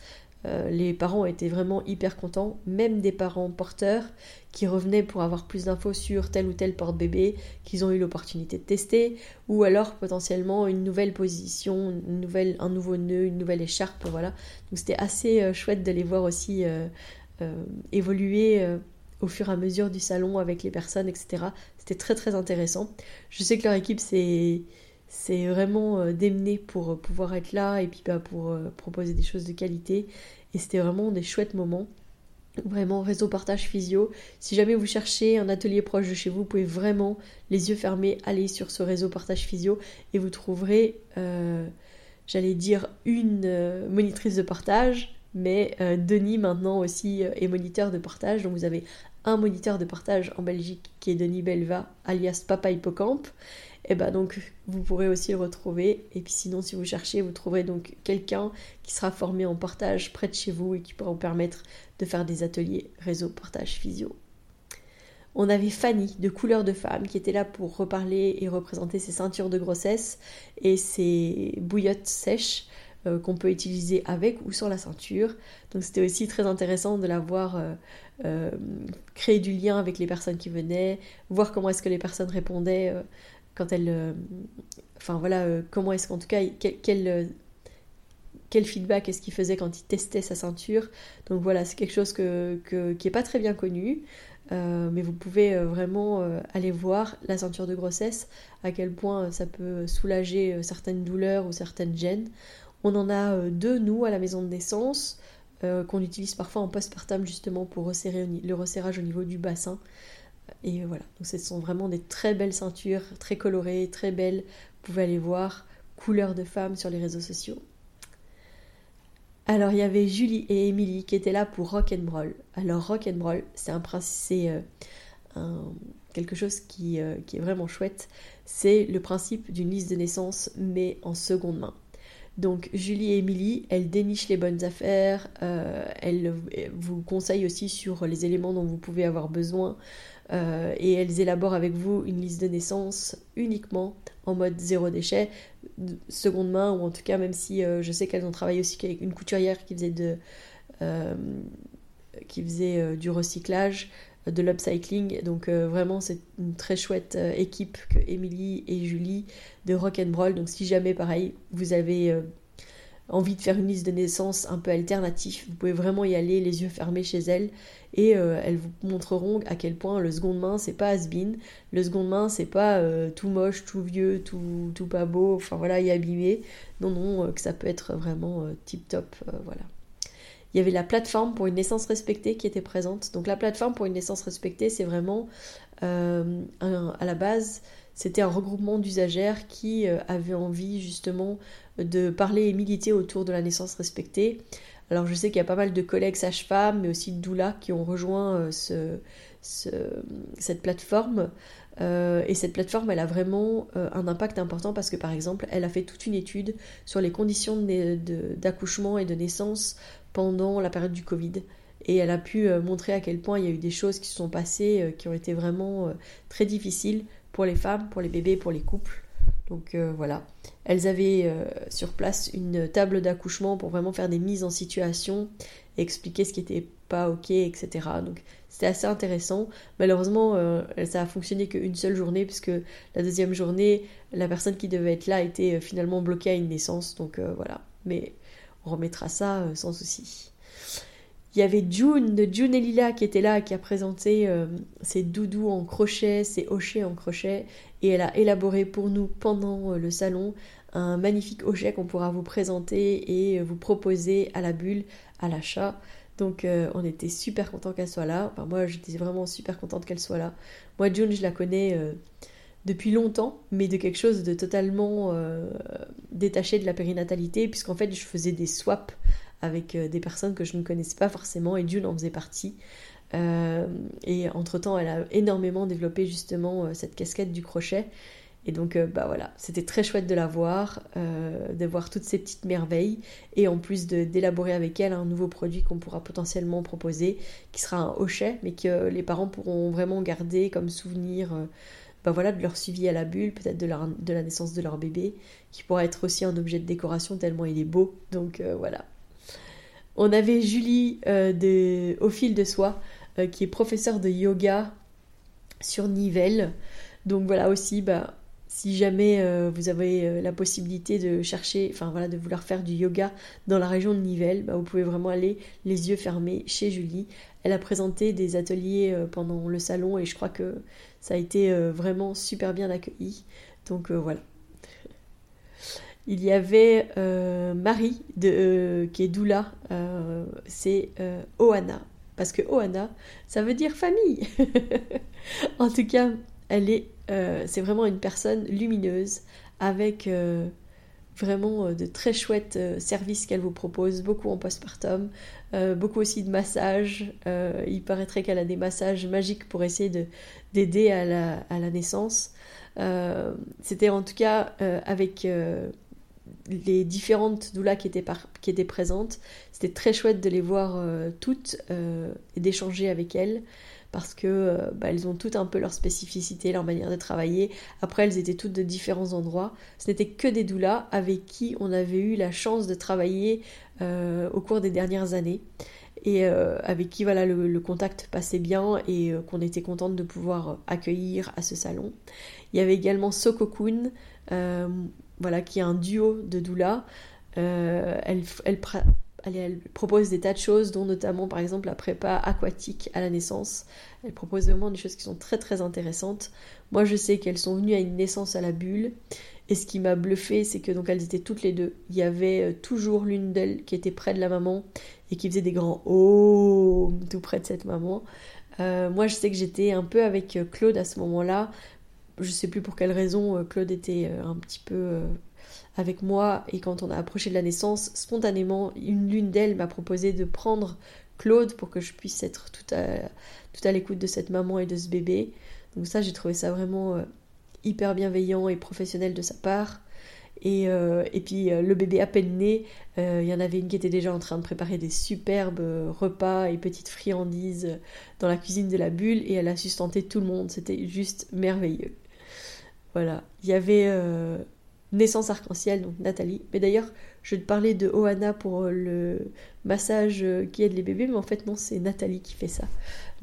Euh, les parents étaient vraiment hyper contents, même des parents porteurs qui revenaient pour avoir plus d'infos sur tel ou tel porte-bébé qu'ils ont eu l'opportunité de tester, ou alors potentiellement une nouvelle position, une nouvelle, un nouveau nœud, une nouvelle écharpe, voilà. Donc c'était assez euh, chouette de les voir aussi évoluer au fur et à mesure du salon avec les personnes, etc. C'était très très intéressant. Je sais que leur équipe s'est vraiment euh, démenée pour euh, pouvoir être là et puis bah, pour euh, proposer des choses de qualité. Et c'était vraiment des chouettes moments. Vraiment, réseau partage physio. Si jamais vous cherchez un atelier proche de chez vous, vous pouvez vraiment, les yeux fermés, aller sur ce réseau partage physio et vous trouverez, j'allais dire, une monitrice de partage, mais Denis maintenant aussi est moniteur de partage. Donc vous avez un moniteur de partage en Belgique qui est Denis Belva, alias Papa Hippocampe. Et bah donc vous pourrez aussi le retrouver. Et puis sinon, si vous cherchez, vous trouverez donc quelqu'un qui sera formé en partage près de chez vous et qui pourra vous permettre de faire des ateliers réseau partage physio. On avait Fanny de Couleur de Femme qui était là pour reparler et représenter ses ceintures de grossesse et ses bouillottes sèches euh, qu'on peut utiliser avec ou sans la ceinture. Donc c'était aussi très intéressant de la voir euh, euh, créer du lien avec les personnes qui venaient, voir comment est-ce que les personnes répondaient quand elles... enfin voilà, comment est-ce qu'en tout cas, quel, feedback est-ce qu'il faisait quand il testait sa ceinture. Donc voilà, c'est quelque chose qui n'est pas très bien connu. mais vous pouvez vraiment aller voir la ceinture de grossesse, à quel point ça peut soulager certaines douleurs ou certaines gênes. On en a euh, deux, nous, à la maison de naissance, euh, qu'on utilise parfois en postpartum justement pour resserrer le resserrage au niveau du bassin. Et voilà, donc ce sont vraiment des très belles ceintures, très colorées, très belles. Vous pouvez aller voir, couleur de femme sur les réseaux sociaux. Alors il y avait Julie et Émilie qui étaient là pour Rock. Alors Rock c'est un c'est euh, quelque chose qui, qui, est vraiment chouette. C'est le principe d'une liste de naissance mais en seconde main. Donc Julie et Émilie, elles dénichent les bonnes affaires, euh, elles vous conseillent aussi sur les éléments dont vous pouvez avoir besoin euh, et elles élaborent avec vous une liste de naissance uniquement en mode zéro déchet, seconde main ou en tout cas même si euh, je sais qu'elles ont travaillé aussi avec une couturière qui faisait de faisait du recyclage, de l'upcycling. Donc vraiment c'est une très chouette équipe que Émilie et Julie de rock and roll. Donc si jamais pareil vous avez envie de faire une liste de naissance un peu alternative, vous pouvez vraiment y aller les yeux fermés chez elles et euh, elles vous montreront à quel point le seconde main c'est pas has-been, le seconde main c'est pas euh, tout moche, tout vieux, tout, tout pas beau, enfin voilà, y abîmé. Non, non, euh, que ça peut être vraiment tip top, voilà. Il y avait la plateforme pour une naissance respectée qui était présente. Donc la plateforme pour une naissance respectée, c'est vraiment à la base, c'était un regroupement d'usagères qui avaient envie justement de parler et militer autour de la naissance respectée. Alors je sais qu'il y a pas mal de collègues sages-femmes, mais aussi de doulas qui ont rejoint euh, ce, cette plateforme. Euh, et cette plateforme, elle a vraiment euh, un impact important parce que par exemple, elle a fait toute une étude sur les conditions d'accouchement et de naissance pendant la période du Covid. et elle a pu montrer à quel point il y a eu des choses qui se sont passées qui ont été vraiment très difficiles pour les femmes, pour les bébés, pour les couples. Donc voilà, elles avaient sur place une table d'accouchement pour vraiment faire des mises en situation et expliquer ce qui était pas ok, etc. Donc c'était assez intéressant. Malheureusement, euh, ça a fonctionné qu'une seule journée, puisque la deuxième journée, la personne qui devait être là était euh, finalement bloquée à une naissance. Donc euh, voilà. Mais on remettra ça sans souci. Il y avait June de June et Lila qui était là, qui a présenté ses doudous en crochet, ses hochets en crochet, et elle a élaboré pour nous pendant le salon un magnifique hochet qu'on pourra vous présenter et vous proposer à la bulle à l'achat. Donc euh, on était super content qu'elle soit là. Moi j'étais vraiment super contente qu'elle soit là. Moi June je la connais euh, depuis longtemps, mais de quelque chose de totalement euh, détaché de la périnatalité, puisqu'en fait je faisais des swaps avec des personnes que je ne connaissais pas forcément et June en faisait partie. et entre-temps elle a énormément développé justement cette casquette du crochet. Et donc, euh, bah voilà, c'était très chouette de la voir, euh, de voir toutes ces petites merveilles, et en plus d'élaborer avec elle un nouveau produit qu'on pourra potentiellement proposer, qui sera un hochet, mais que les parents pourront vraiment garder comme souvenir, euh, bah voilà, de leur suivi à la bulle, peut-être de, de la naissance de leur bébé, qui pourra être aussi un objet de décoration tellement il est beau. Donc voilà. On avait Julie de, au fil de soie, qui est professeure de yoga sur Nivelles. Donc voilà aussi, bah, si jamais euh, vous avez euh, la possibilité de chercher, enfin voilà, de vouloir faire du yoga dans la région de Nivelles, bah, vous pouvez vraiment aller les yeux fermés chez Julie. Elle a présenté des ateliers euh, pendant le salon et je crois que ça a été vraiment super bien accueilli. Donc voilà. Il y avait Marie de, qui est doula, c'est Ohana. Parce que Ohana, ça veut dire famille. [laughs] en tout cas, elle est euh, c'est vraiment une personne lumineuse avec euh, vraiment euh, de très chouettes services qu'elle vous propose, beaucoup en postpartum, beaucoup aussi de massages. il paraîtrait qu'elle a des massages magiques pour essayer d'aider à la, naissance. C'était en tout cas avec les différentes doulas qui étaient présentes. C'était très chouette de les voir toutes et d'échanger avec elles parce que euh, bah, elles ont toutes un peu leur spécificité, leur manière de travailler. Après, elles étaient toutes de différents endroits. Ce n'était que des doulas avec qui on avait eu la chance de travailler euh, au cours des dernières années et euh, avec qui voilà le, contact passait bien et qu'on était contente de pouvoir accueillir à ce salon. Il y avait également Sokokun, voilà qui est un duo de elle, elle, propose des tas de choses, dont notamment par exemple la prépa aquatique à la naissance. Elle propose vraiment des choses qui sont très très intéressantes. Moi je sais qu'elles sont venues à une naissance à la bulle. Et ce qui m'a bluffé, c'est que donc elles étaient toutes les deux. Il y avait euh, toujours l'une d'elles qui était près de la maman et qui faisait des grands oh tout près de cette maman. Euh, moi je sais que j'étais un peu avec euh, Claude à ce moment-là. Je sais plus pour quelle raison Claude était un petit peu avec moi et quand on a approché de la naissance, spontanément, une l'une d'elles m'a proposé de prendre Claude pour que je puisse être tout à, tout à l'écoute de cette maman et de ce bébé. Donc ça, j'ai trouvé ça vraiment euh, hyper bienveillant et professionnel de sa part. Et, euh, et puis euh, le bébé à peine né, il y en avait une qui était déjà en train de préparer des superbes repas et petites friandises dans la cuisine de la bulle et elle a sustenté tout le monde. C'était juste merveilleux. Voilà. Il y avait Naissance arc-en-ciel, donc Nathalie. Mais d'ailleurs, je parlais de Ohana pour euh, le massage euh, qui aide les bébés, mais en fait non, c'est Nathalie qui fait ça.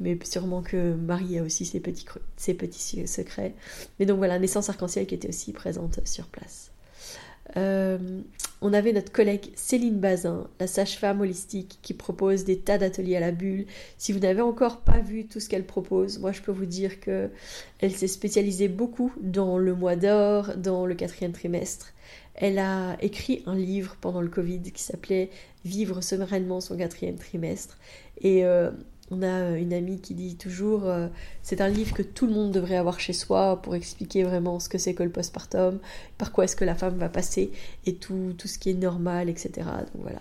Mais sûrement que Marie a aussi ses petits, ses petits secrets. Mais donc voilà, Naissance arc-en-ciel qui était aussi présente sur place. Euh, on avait notre collègue Céline Bazin, la sage-femme holistique, qui propose des tas d'ateliers à la bulle. Si vous n'avez encore pas vu tout ce qu'elle propose, moi je peux vous dire que elle s'est spécialisée beaucoup dans le mois d'or, dans le quatrième trimestre. Elle a écrit un livre pendant le Covid qui s'appelait Vivre sereinement son quatrième trimestre. Et euh, on a euh, une amie qui dit toujours euh, c'est un livre que tout le monde devrait avoir chez soi pour expliquer vraiment ce que c'est que le postpartum, par quoi est-ce que la femme va passer et tout, tout ce qui est normal, etc. Donc voilà.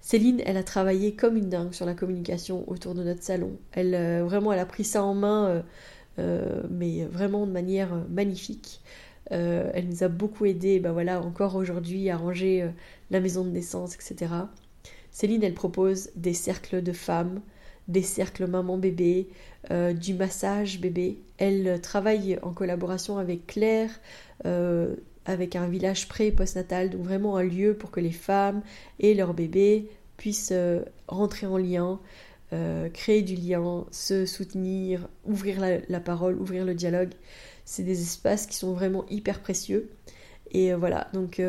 Céline, elle a travaillé comme une dingue sur la communication autour de notre salon. Elle euh, vraiment, elle a pris ça en main, mais vraiment de manière magnifique. elle nous a beaucoup aidé, ben voilà, encore aujourd'hui à ranger la maison de naissance, etc. Céline, elle propose des cercles de femmes des cercles maman-bébé, euh, du massage bébé. Elle travaille en collaboration avec Claire, euh, avec un village pré et postnatal, donc vraiment un lieu pour que les femmes et leurs bébés puissent rentrer en lien, créer du lien, se soutenir, ouvrir la, parole, ouvrir le dialogue. C'est des espaces qui sont vraiment hyper précieux. Et voilà, donc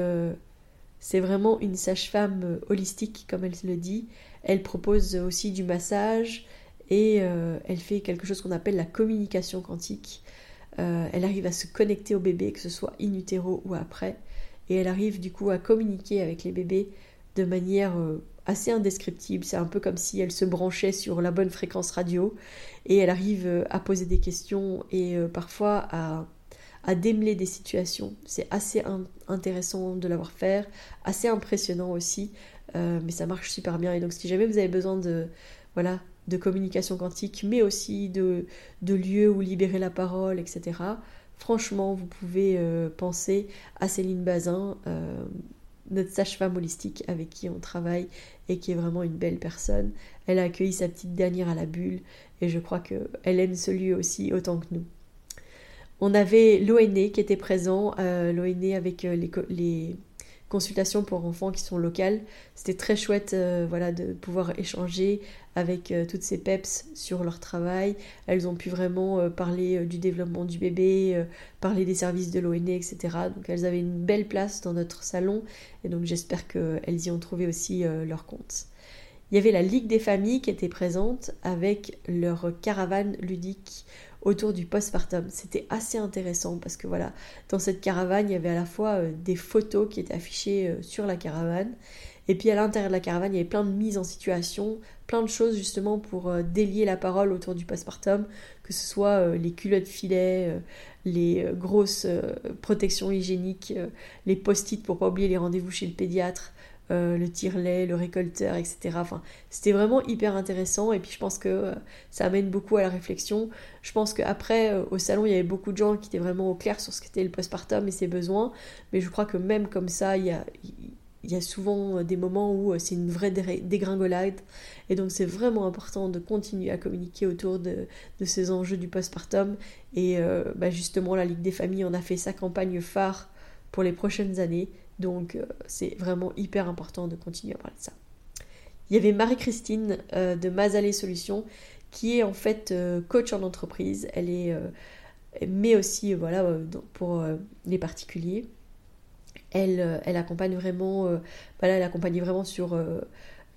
c'est vraiment une sage-femme euh, holistique, comme elle le dit. Elle propose aussi du massage et euh, elle fait quelque chose qu'on appelle la communication quantique. Euh, elle arrive à se connecter au bébé, que ce soit in utero ou après. Et elle arrive du coup à communiquer avec les bébés de manière assez indescriptible. C'est un peu comme si elle se branchait sur la bonne fréquence radio et elle arrive à poser des questions et parfois à démêler des situations. C'est assez intéressant de l'avoir fait, assez impressionnant aussi, euh, mais ça marche super bien. Et donc si jamais vous avez besoin de, voilà, de communication quantique, mais aussi de, de lieux où libérer la parole, etc., franchement, vous pouvez euh, penser à Céline Bazin, euh, notre sage-femme holistique avec qui on travaille et qui est vraiment une belle personne. Elle a accueilli sa petite dernière à la bulle et je crois qu'elle aime ce lieu aussi autant que nous. On avait l'ONE qui était présent, euh, l'ONE avec les, consultations pour enfants qui sont locales. C'était très chouette euh, voilà, de pouvoir échanger avec toutes ces PEPS sur leur travail. Elles ont pu vraiment parler du développement du bébé, parler des services de l'ONE, etc. Donc elles avaient une belle place dans notre salon et donc j'espère qu'elles y ont trouvé aussi leur compte. Il y avait la Ligue des familles qui était présente avec leur caravane ludique autour du postpartum. C'était assez intéressant parce que voilà, dans cette caravane, il y avait à la fois euh, des photos qui étaient affichées euh, sur la caravane et puis à l'intérieur de la caravane, il y avait plein de mises en situation, plein de choses justement pour euh, délier la parole autour du postpartum, que ce soit les culottes filets, les grosses protections hygiéniques, les post-it pour pas oublier les rendez-vous chez le pédiatre, euh, le tire-lait, le récolteur, etc. Enfin, c'était vraiment hyper intéressant et puis je pense que euh, ça amène beaucoup à la réflexion. Je pense qu'après, euh, au salon, il y avait beaucoup de gens qui étaient vraiment au clair sur ce qu'était le postpartum et ses besoins, mais je crois que même comme ça, il y a, souvent des moments où c'est une vraie dégringolade et donc c'est vraiment important de continuer à communiquer autour de, ces enjeux du postpartum et bah, justement la Ligue des familles en a fait sa campagne phare pour les prochaines années donc euh, c'est vraiment hyper important de continuer à parler de ça. Il y avait Marie-Christine euh, de Mazalé Solutions qui est en fait euh, coach en entreprise. Elle est mais aussi voilà pour les particuliers. Elle, elle accompagne vraiment voilà, vraiment sur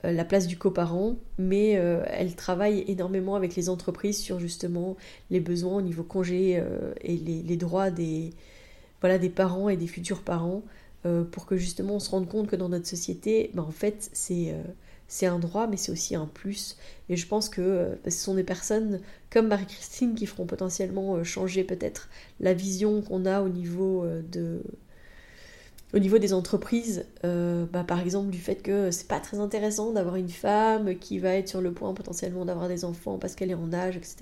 la place du coparent, mais elle travaille énormément avec les entreprises sur justement les besoins au niveau congé et les, les, droits des, voilà, des parents et des futurs parents. Euh, pour que justement on se rende compte que dans notre société, ben, en fait, c'est euh, un droit, mais c'est aussi un plus. Et je pense que euh, ce sont des personnes comme Marie-Christine qui feront potentiellement changer peut-être la vision qu'on a au niveau de au niveau des entreprises, bah, par exemple du fait que c'est pas très intéressant d'avoir une femme qui va être sur le point potentiellement d'avoir des enfants parce qu'elle est en âge, etc.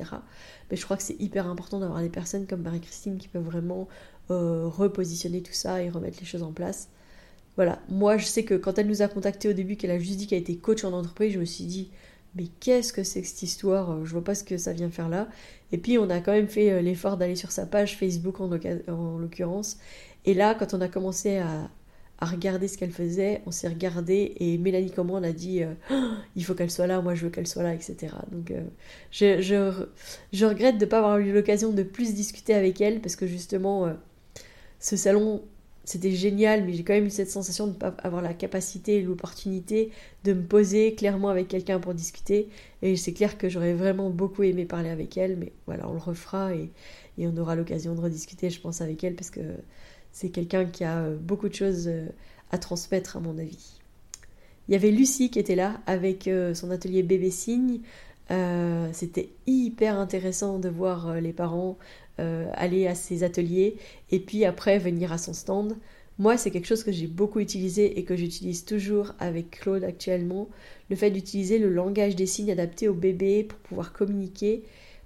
Mais je crois que c'est hyper important d'avoir des personnes comme Marie-Christine qui peuvent vraiment euh, repositionner tout ça et remettre les choses en place. Voilà, moi je sais que quand elle nous a contacté au début, qu'elle a juste dit qu'elle était coach en entreprise, je me suis dit, mais qu'est-ce que c'est que cette histoire? Euh, Je vois pas ce que ça vient faire là. Et puis on a quand même fait euh, l'effort d'aller sur sa page Facebook en, l'occurrence. Et là, quand on a commencé à, regarder ce qu'elle faisait, on s'est regardé et Mélanie comme on a dit [gasps] il faut qu'elle soit là, moi je veux qu'elle soit là, etc. Donc je, je, regrette de ne pas avoir eu l'occasion de plus discuter avec elle parce que justement ce salon, c'était génial, mais j'ai quand même eu cette sensation de ne pas avoir la capacité et l'opportunité de me poser clairement avec quelqu'un pour discuter. Et c'est clair que j'aurais vraiment beaucoup aimé parler avec elle, mais voilà, on le refera et, on aura l'occasion de rediscuter, je pense, avec elle, parce que c'est quelqu'un qui a euh, beaucoup de choses euh, à transmettre, à mon avis. Il y avait Lucie qui était là avec euh, son atelier bébé signe. C'était hyper intéressant de voir les parents aller à ses ateliers et puis après venir à son stand. Moi, c'est quelque chose que j'ai beaucoup utilisé et que j'utilise toujours avec Claude actuellement, le fait d'utiliser le langage des signes adapté aux bébés pour pouvoir communiquer,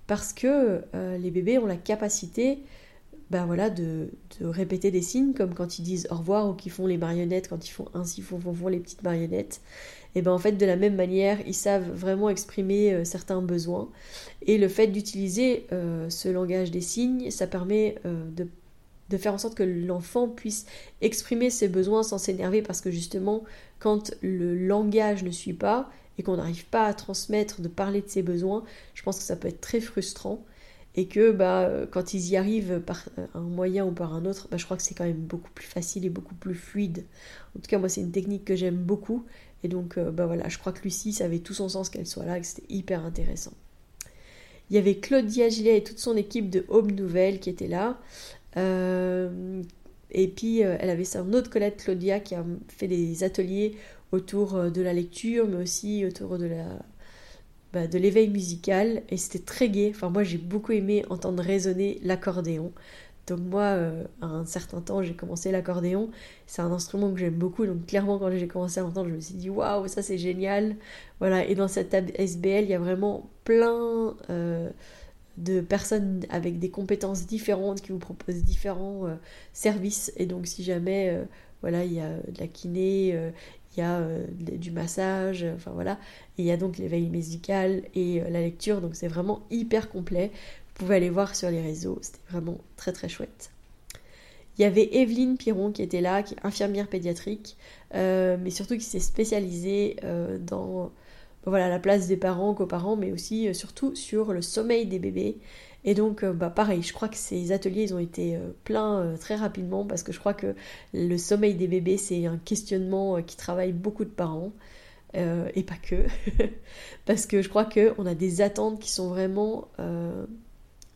parce que euh, les bébés ont la capacité bah voilà, de, répéter des signes, comme quand ils disent au revoir ou qu'ils font les marionnettes, quand ils font ainsi, font, font, font les petites marionnettes. Et ben en fait, de la même manière, ils savent vraiment exprimer euh, certains besoins. Et le fait d'utiliser euh, ce langage des signes, ça permet de, de, faire en sorte que l'enfant puisse exprimer ses besoins sans s'énerver, parce que justement, quand le langage ne suit pas, et qu'on n'arrive pas à transmettre, de parler de ses besoins, je pense que ça peut être très frustrant et que bah, quand ils y arrivent par un moyen ou par un autre, bah, je crois que c'est quand même beaucoup plus facile et beaucoup plus fluide. En tout cas, moi, c'est une technique que j'aime beaucoup. Et donc, euh, bah voilà, je crois que Lucie, ça avait tout son sens qu'elle soit là, que c'était hyper intéressant. Il y avait Claudia Gillet et toute son équipe de Home Nouvelle qui était là. Euh, et puis, euh, elle avait son autre collègue, Claudia, qui a fait des ateliers autour de la lecture, mais aussi autour de la bah, de l'éveil musical et c'était très gai. Enfin, moi j'ai beaucoup aimé entendre résonner l'accordéon. Donc moi, euh, à un certain temps, j'ai commencé l'accordéon. C'est un instrument que j'aime beaucoup. Donc clairement, quand j'ai commencé à l'entendre, je me suis dit waouh, ça c'est génial. Voilà. Et dans cette SBL, il y a vraiment plein euh, de personnes avec des compétences différentes qui vous proposent différents euh, services. Et donc si jamais, voilà, il y a de la kiné, il y a euh, du massage, enfin voilà. Et il y a donc l'éveil musical et euh, la lecture, donc c'est vraiment hyper complet. Vous pouvez aller voir sur les réseaux, c'était vraiment très très chouette. Il y avait Evelyne Piron qui était là, qui est infirmière pédiatrique, euh, mais surtout qui s'est spécialisée dans voilà, la place des parents, coparents, mais aussi surtout sur le sommeil des bébés. Et donc, euh, bah, pareil, je crois que ces ateliers, ont été euh, pleins euh, très rapidement parce que je crois que le sommeil des bébés, c'est un questionnement qui travaille beaucoup de parents. et pas que. [laughs] parce que je crois qu'on a des attentes qui sont vraiment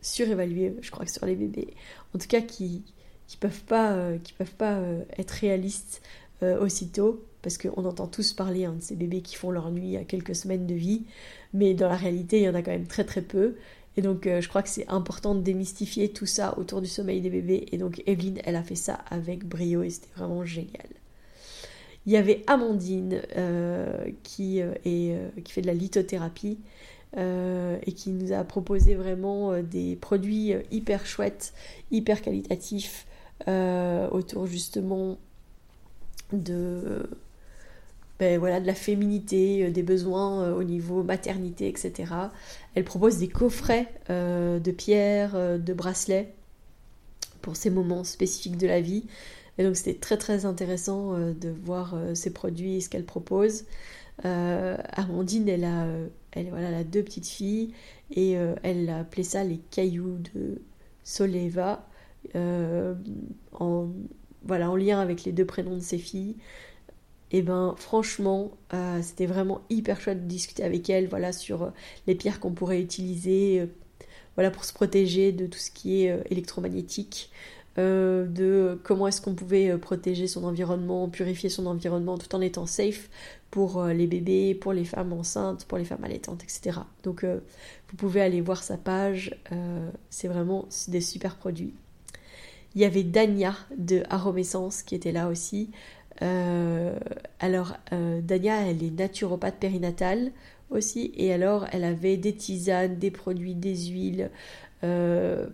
surévaluées, je crois que sur les bébés. En tout cas, qui qui peuvent pas, qui peuvent être réalistes aussitôt parce qu'on entend tous parler hein, de ces bébés qui font leur nuit à quelques semaines de vie, mais dans la réalité, il y en a quand même très très peu. Et donc, euh, je crois que c'est important de démystifier tout ça autour du sommeil des bébés. Et donc, Evelyne, elle a fait ça avec brio et c'était vraiment génial. Il y avait Amandine euh, euh, qui fait de la lithothérapie et qui nous a proposé vraiment des produits hyper chouettes, hyper qualitatifs autour justement de ben, voilà, de la féminité, euh, des besoins euh, au niveau maternité, etc. Elle propose des coffrets euh, de pierres, de bracelets pour ces moments spécifiques de la vie. Et donc c'était très très intéressant de voir ces produits et ce qu'elle propose. Amandine, elle a, voilà, a deux petites filles et elle a appelé ça les cailloux de Soleva en, voilà, en lien avec les deux prénoms de ses filles et eh ben franchement euh, c'était vraiment hyper chouette de discuter avec elle voilà sur euh, les pierres qu'on pourrait utiliser euh, voilà pour se protéger de tout ce qui est électromagnétique de comment est-ce qu'on pouvait protéger son environnement purifier son environnement tout en étant safe pour les bébés pour les femmes enceintes pour les femmes allaitantes etc donc vous pouvez aller voir sa page c'est vraiment des super produits. Il y avait Dania de Aromessence qui était là aussi euh, alors, euh, Dania, elle est naturopathe périnatale aussi, et alors elle avait des tisanes, des produits, des huiles. Euh,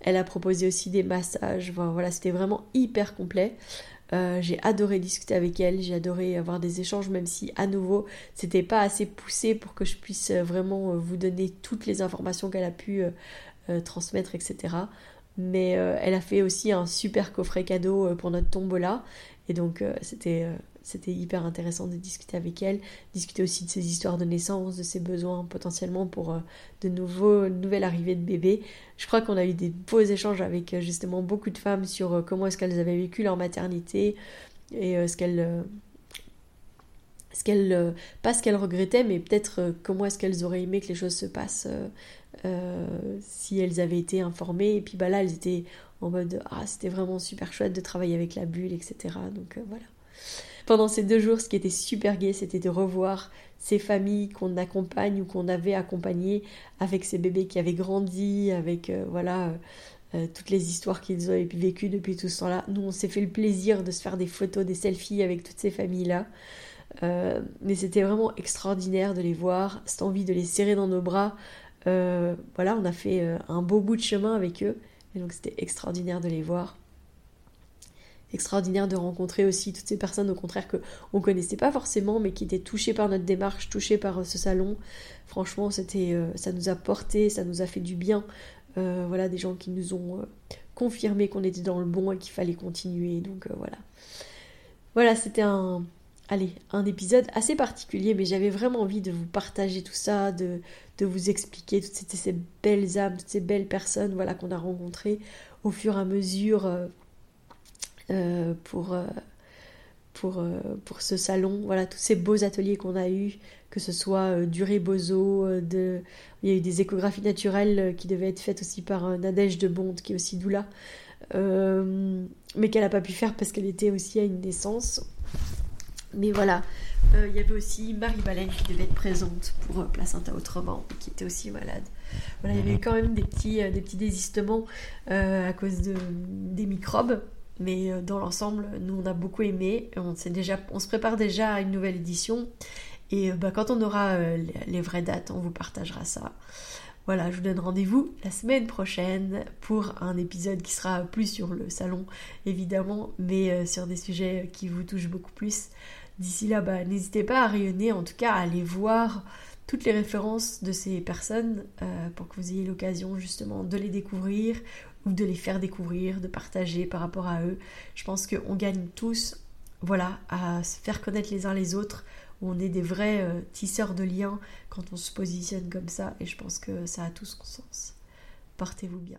elle a proposé aussi des massages. voilà, c'était vraiment hyper complet. j'ai adoré discuter avec elle, j'ai adoré avoir des échanges, même si à nouveau c'était pas assez poussé pour que je puisse vraiment vous donner toutes les informations qu'elle a pu transmettre, etc. Mais elle a fait aussi un super coffret cadeau pour notre tombola et donc euh, c'était euh, c'était hyper intéressant de discuter avec elle, discuter aussi de ses histoires de naissance, de ses besoins potentiellement pour euh, de nouveaux, nouvelles arrivées de bébés. Je crois qu'on a eu des beaux échanges avec justement beaucoup de femmes sur comment est-ce qu'elles avaient vécu leur maternité et ce qu'elles ce qu'elles pas ce qu'elles regrettaient mais peut-être comment est-ce qu'elles auraient aimé que les choses se passent si elles avaient été informées et puis bah là elles étaient en mode ah c'était vraiment super chouette de travailler avec la bulle etc donc euh, voilà. Pendant ces deux jours ce qui était super gai c'était de revoir ces familles qu'on accompagne ou qu'on avait accompagnées avec ces bébés qui avaient grandi avec euh, voilà euh, toutes les histoires qu'ils ont vécues depuis tout ce temps-là. Nous on s'est fait le plaisir de se faire des photos des selfies avec toutes ces familles là mais c'était vraiment extraordinaire de les voir cette envie de les serrer dans nos bras. Voilà on a fait un beau bout de chemin avec eux Et donc c'était extraordinaire de les voir. Extraordinaire de rencontrer aussi toutes ces personnes au contraire que on connaissait pas forcément mais qui étaient touchées par notre démarche, touchées par euh, ce salon. Franchement, c'était euh, ça nous a porté, ça nous a fait du bien. voilà, des gens qui nous ont confirmé qu'on était dans le bon et qu'il fallait continuer. Donc voilà. Voilà, c'était un, allez, un épisode assez particulier, mais j'avais vraiment envie de vous partager tout ça, de, vous expliquer toutes ces, belles âmes, toutes ces belles personnes voilà, qu'on a rencontrées au fur et à mesure euh, euh, pour, euh, pour, ce salon. Voilà, tous ces beaux ateliers qu'on a eus, que ce soit Duré Bozo, de... il y a eu des échographies naturelles qui devaient être faites aussi par Nadège de Bonde, qui est aussi doula. mais qu'elle n'a pas pu faire parce qu'elle était aussi à une naissance. Mais voilà, euh, il y avait aussi Marie-Baleine qui devait être présente pour euh, Placenta Autrement, qui était aussi malade. Voilà, il y avait quand même des petits, euh, des petits désistements à cause de, des microbes. Mais dans l'ensemble, nous, on a beaucoup aimé. On, déjà, on se prépare déjà à une nouvelle édition. Et bah, quand on aura les vraies dates, on vous partagera ça. Voilà, je vous donne rendez-vous la semaine prochaine pour un épisode qui sera plus sur le salon, évidemment, mais sur des sujets qui vous touchent beaucoup plus. D'ici là, bah, n'hésitez pas à rayonner, en tout cas à aller voir toutes les références de ces personnes euh, pour que vous ayez l'occasion justement de les découvrir ou de les faire découvrir, de partager par rapport à eux. Je pense qu'on gagne tous voilà, à se faire connaître les uns les autres, on est des vrais euh, tisseurs de liens quand on se positionne comme ça, et je pense que ça a tout son sens. Portez-vous bien.